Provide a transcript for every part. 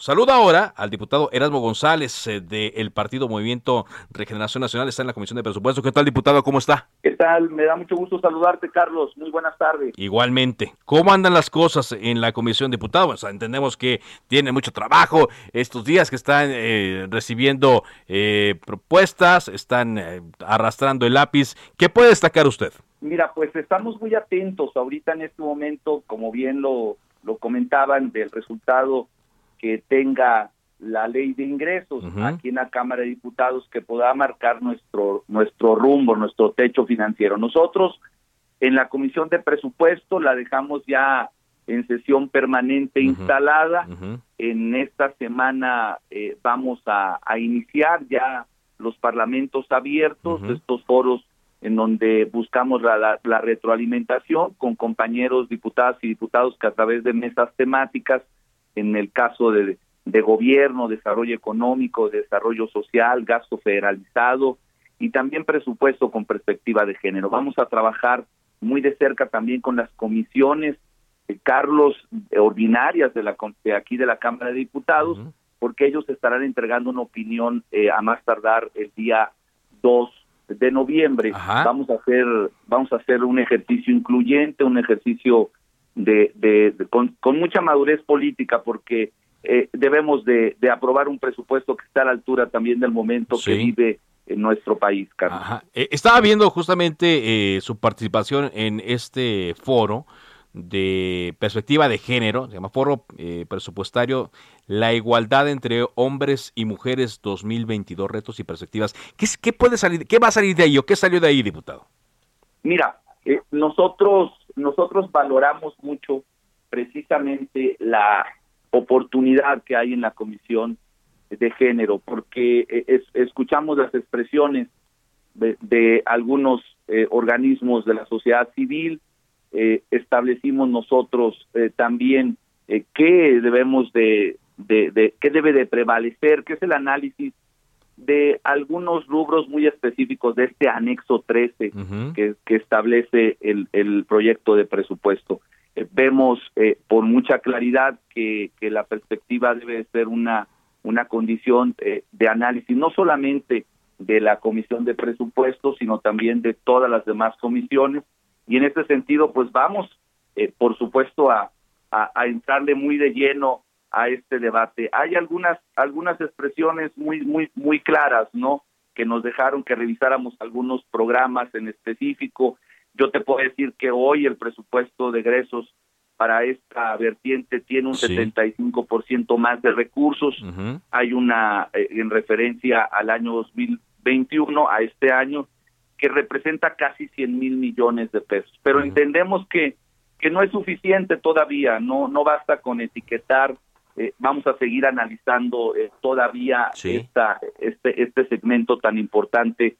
Saluda ahora al diputado Erasmo González eh, del Partido Movimiento Regeneración Nacional. Está en la Comisión de Presupuesto. ¿Qué tal, diputado? ¿Cómo está? ¿Qué tal? Me da mucho gusto saludarte, Carlos. Muy buenas tardes. Igualmente. ¿Cómo andan las cosas en la Comisión de Diputados? O sea, entendemos que tiene mucho trabajo estos días que están eh, recibiendo eh, propuestas, están eh, arrastrando el lápiz. ¿Qué puede destacar usted? Mira, pues estamos muy atentos ahorita en este momento, como bien lo, lo comentaban, del resultado que tenga la ley de ingresos aquí en la Cámara de Diputados que pueda marcar nuestro nuestro rumbo, nuestro techo financiero. Nosotros en la Comisión de Presupuesto la dejamos ya en sesión permanente instalada. En esta semana eh, vamos a, a iniciar ya los parlamentos abiertos, estos foros en donde buscamos la, la- la retroalimentación con compañeros diputadas y diputados que a través de mesas temáticas, en el caso de, de gobierno, desarrollo económico, desarrollo social, gasto federalizado y también presupuesto con perspectiva de género. Vamos a trabajar muy de cerca también con las comisiones eh, Carlos eh, ordinarias de la de aquí de la Cámara de Diputados, porque ellos estarán entregando una opinión eh, a más tardar el día 2 de noviembre. Ajá. Vamos a hacer vamos a hacer un ejercicio incluyente, un ejercicio de, de- de- con, con mucha madurez política, porque eh, debemos de, de aprobar un presupuesto que está a la altura también del momento que vive en nuestro país, Carlos. Ajá. Eh, estaba viendo justamente eh, su participación en este foro de perspectiva de género, se llama Foro eh, Presupuestario, la igualdad entre hombres y mujeres 2022, retos y perspectivas. ¿Qué, qué puede salir, qué va a salir de ahí o qué salió de ahí, diputado? Mira, eh, nosotros nosotros valoramos mucho precisamente la oportunidad que hay en la comisión de género, porque eh, es- escuchamos las expresiones de, de algunos eh, organismos de la sociedad civil, eh, establecimos nosotros eh, también qué debemos de, de, de- qué debe de prevalecer, qué es el análisis de algunos rubros muy específicos de este anexo 13 Ujú. que, que establece el, el proyecto de presupuesto. Eh, vemos eh, por mucha claridad que, que la perspectiva debe de ser una, una condición eh, de análisis, no solamente de la Comisión de Presupuestos, sino también de todas las demás comisiones. Y en este sentido, pues vamos, eh, por supuesto, a, a, a entrarle muy de lleno a este debate. Hay algunas algunas expresiones muy muy muy claras, ¿no? Que nos dejaron que revisáramos algunos programas en específico. Yo te puedo decir que hoy el presupuesto de egresos para esta vertiente tiene un Sí. 75% más de recursos. Hay una eh, en referencia al año 2021, a este año, que representa casi 100 mil millones de pesos. Pero entendemos que que no es suficiente todavía, no no basta con etiquetar eh, vamos a seguir analizando eh, todavía Sí. esta, este, este segmento tan importante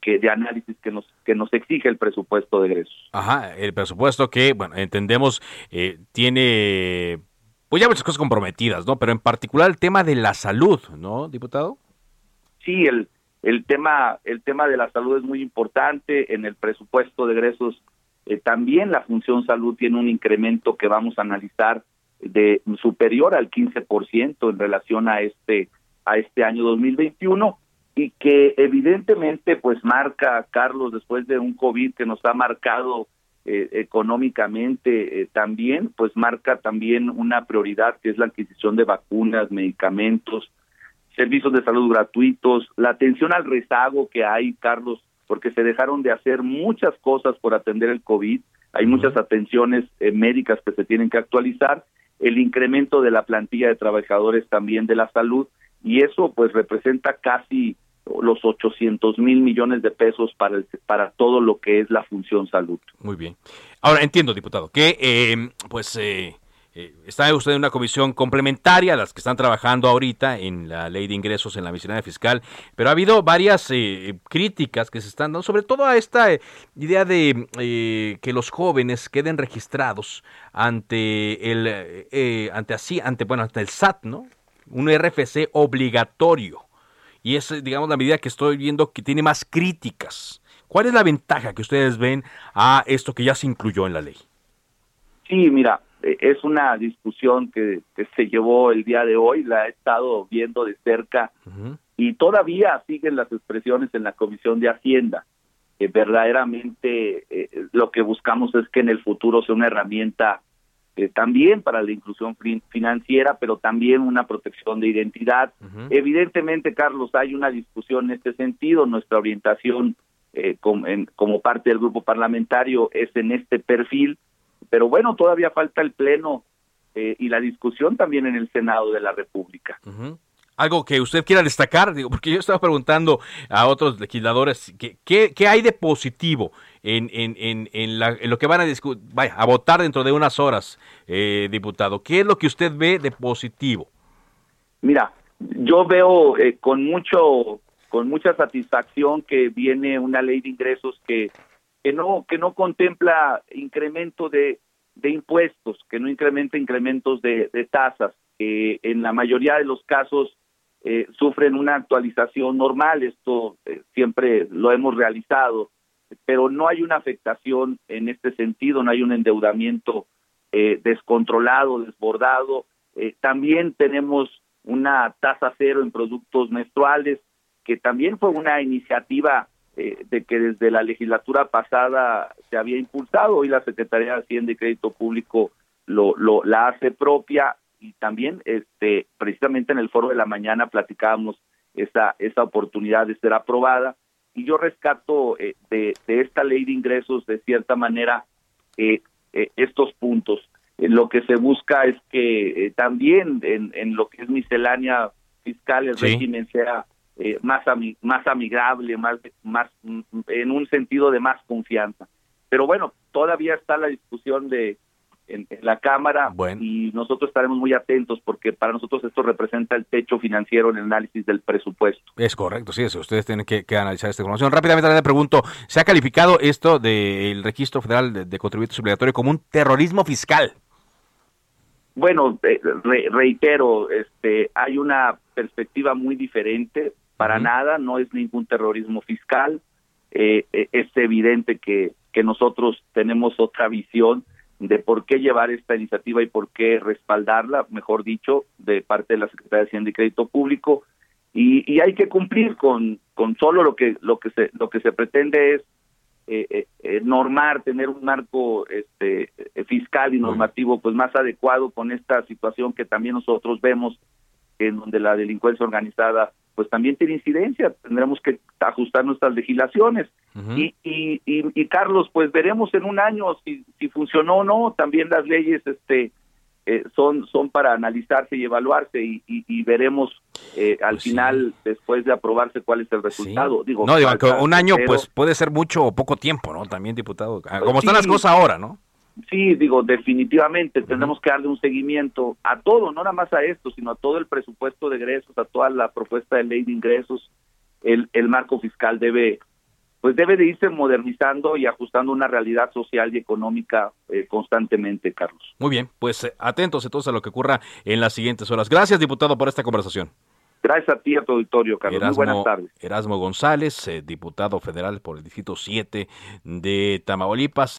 que de análisis que nos que nos exige el presupuesto de egresos. Ajá, el presupuesto que, bueno, entendemos, eh, tiene, pues ya muchas cosas comprometidas, ¿no? Pero en particular el tema de la salud, ¿no, diputado? Sí, el el tema el tema de la salud es muy importante en el presupuesto de egresos. eh, también la función salud tiene un incremento que vamos a analizar de superior al 15% en relación a este a este año 2021 y que evidentemente pues marca Carlos después de un COVID que nos ha marcado eh, económicamente eh, también pues marca también una prioridad que es la adquisición de vacunas, medicamentos, servicios de salud gratuitos, la atención al rezago que hay, Carlos, porque se dejaron de hacer muchas cosas por atender el COVID, hay muchas atenciones eh, médicas que se tienen que actualizar, el incremento de la plantilla de trabajadores también de la salud, y eso pues representa casi los 800 mil millones de pesos para, el- para todo lo que es la función salud. Muy bien. Ahora entiendo, diputado, que eh, pues eh, eh, está usted en una comisión complementaria a las que están trabajando ahorita en la ley de ingresos en la miscelánea fiscal, pero ha habido varias eh, críticas que se están dando, sobre todo a esta eh, idea de que los jóvenes queden registrados ante el ante así ante bueno ante el SAT, ¿no? Un RFC obligatorio y es digamos la medida que estoy viendo que tiene más críticas. ¿Cuál es la ventaja que ustedes ven a esto que ya se incluyó en la ley? Sí, mira, eh, es una discusión que, se llevó el día de hoy, la he estado viendo de cerca y todavía siguen las expresiones en la Comisión de Hacienda. que verdaderamente eh, lo que buscamos es que en el futuro sea una herramienta eh, también para la inclusión financiera, pero también una protección de identidad. Evidentemente, Carlos, hay una discusión en este sentido. Nuestra orientación como, como parte del grupo parlamentario es en este perfil pero bueno, todavía falta el Pleno eh, y la discusión también en el Senado de la República. Algo que usted quiera destacar, digo, porque yo estaba preguntando a otros legisladores qué, qué, hay de positivo en, en, en, en, lo que van a vaya, a votar dentro de unas horas, eh, diputado. ¿Qué es lo que usted ve de positivo? Mira, yo veo eh, con mucho con mucha satisfacción que viene una ley de ingresos que que no que no contempla incremento de, de impuestos, que no incrementa incrementos de, de tasas, que en la mayoría de los casos eh, sufren una actualización normal, esto eh, siempre lo hemos realizado, pero no hay una afectación en este sentido, no hay un endeudamiento eh, descontrolado, desbordado. también tenemos una tasa cero en productos menstruales, que también fue una iniciativa eh, de que desde la legislatura pasada se había impulsado, hoy la Secretaría de Hacienda y Crédito Público lo, lo la hace propia y también este precisamente en el foro de la mañana platicábamos esa esa oportunidad de ser aprobada. Y yo rescato eh, de, de, esta ley de ingresos de cierta manera eh, estos puntos. Lo que se busca es que también en, en, lo que es miscelánea fiscal el régimen sea eh, más más amigable, más más en un sentido de más confianza. Pero bueno, todavía está la discusión de en, la cámara y nosotros estaremos muy atentos porque para nosotros esto representa el techo financiero en el análisis del presupuesto. Es correcto, sí, eso. Ustedes tienen que, analizar esta información. Rápidamente le pregunto, ¿se ha calificado esto del registro federal de, de contribuyentes obligatorios como un terrorismo fiscal? Bueno, eh, reitero, este, hay una perspectiva muy diferente para nada, no es ningún terrorismo fiscal. Eh, eh, es evidente que, que nosotros tenemos otra visión de por qué llevar esta iniciativa y por qué respaldarla, mejor dicho, de parte de la Secretaría de Hacienda y Crédito Público. Y, y hay que cumplir con, con solo lo que lo que se lo que se pretende es eh, normar, tener un marco este, fiscal y normativo pues más adecuado con esta situación que también nosotros vemos en donde la delincuencia organizada pues también tiene incidencia, tendremos que ajustar nuestras legislaciones. y, y, y, Carlos, pues veremos en un año si, si funcionó o no, también las leyes este eh, son, son para analizarse y evaluarse y, y, veremos eh, al pues final, después de aprobarse, cuál es el resultado. Digo, no, digo, un año pues puede ser mucho o poco tiempo, ¿no? También, diputado, como están las cosas ahora, ¿no? Sí, digo, definitivamente tenemos que darle un seguimiento a todo, no nada más a esto, sino a todo el presupuesto de ingresos, a toda la propuesta de ley de ingresos. El, el marco fiscal debe, pues debe de irse modernizando y ajustando una realidad social y económica eh, constantemente, Carlos. Muy bien, pues eh, atentos entonces a lo que ocurra en las siguientes horas. Gracias, diputado, por esta conversación. Gracias a ti, a tu auditorio, Carlos. Muy buenas tardes. Erasmo González, eh, diputado federal por el Distrito 7 de Tamaulipas.